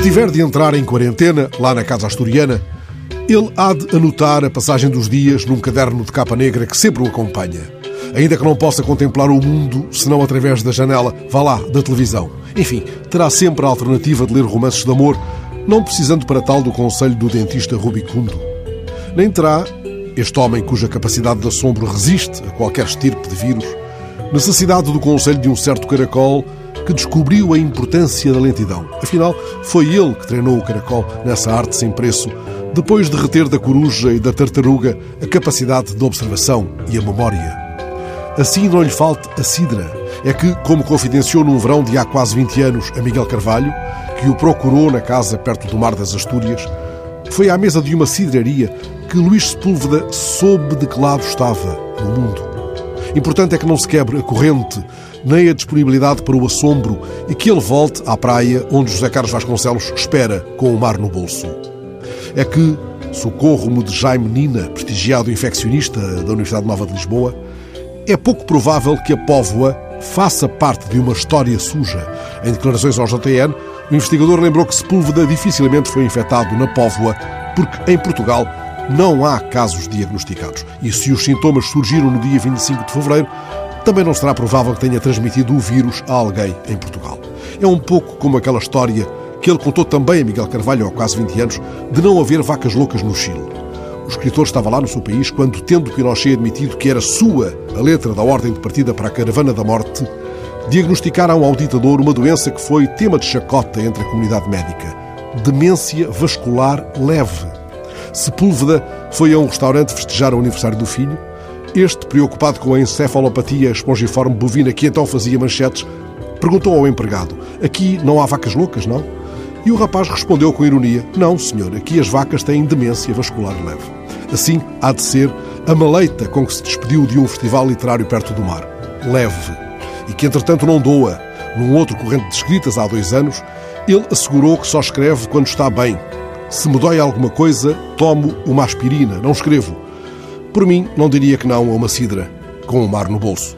tiver de entrar em quarentena, lá na casa asturiana, ele há de anotar a passagem dos dias num caderno de capa negra que sempre o acompanha. Ainda que não possa contemplar o mundo senão através da janela, vá lá, da televisão. Enfim, terá sempre a alternativa de ler romances de amor, não precisando para tal do conselho do dentista rubicundo. Nem terá, este homem cuja capacidade de assombro resiste a qualquer estirpe de vírus, necessidade do conselho de um certo caracol que descobriu a importância da lentidão. Afinal, foi ele que treinou o caracol nessa arte sem preço, depois de reter da coruja e da tartaruga a capacidade de observação e a memória. Assim não lhe falte a cidra. É que, como confidenciou num verão de há quase 20 anos a Miguel Carvalho, que o procurou na casa perto do Mar das Astúrias, foi à mesa de uma cidraria que Luís Sepúlveda soube de que lado estava no mundo. Importante é que não se quebre a corrente, nem a disponibilidade para o assombro e que ele volte à praia onde José Carlos Vasconcelos espera com o mar no bolso. É que, socorro-me de Jaime Nina, prestigiado infeccionista da Universidade Nova de Lisboa, é pouco provável que a Póvoa faça parte de uma história suja. Em declarações ao JTN, o investigador lembrou que Sepúlveda dificilmente foi infectado na Póvoa, porque em Portugal não há casos diagnosticados. E se os sintomas surgiram no dia 25 de fevereiro, também não será provável que tenha transmitido o vírus a alguém em Portugal. É um pouco como aquela história que ele contou também a Miguel Carvalho há quase 20 anos de não haver vacas loucas no Chile. O escritor estava lá no seu país quando, tendo Pinochet admitido que era sua a letra da ordem de partida para a caravana da morte, diagnosticaram ao ditador uma doença que foi tema de chacota entre a comunidade médica: demência vascular leve. Sepúlveda foi a um restaurante festejar o aniversário do filho. Este, preocupado com a encefalopatia espongiforme bovina que então fazia manchetes, perguntou ao empregado: Aqui não há vacas loucas, não? E o rapaz respondeu com ironia: Não, senhor, aqui as vacas têm demência vascular leve. Assim há de ser a maleita com que se despediu de um festival literário perto do mar. Leve. E que, entretanto, não doa. Num outro corrente de escritas há dois anos, ele assegurou que só escreve quando está bem. Se me dói alguma coisa, tomo uma aspirina, não escrevo. Por mim, não diria que não a uma cidra, com o mar no bolso.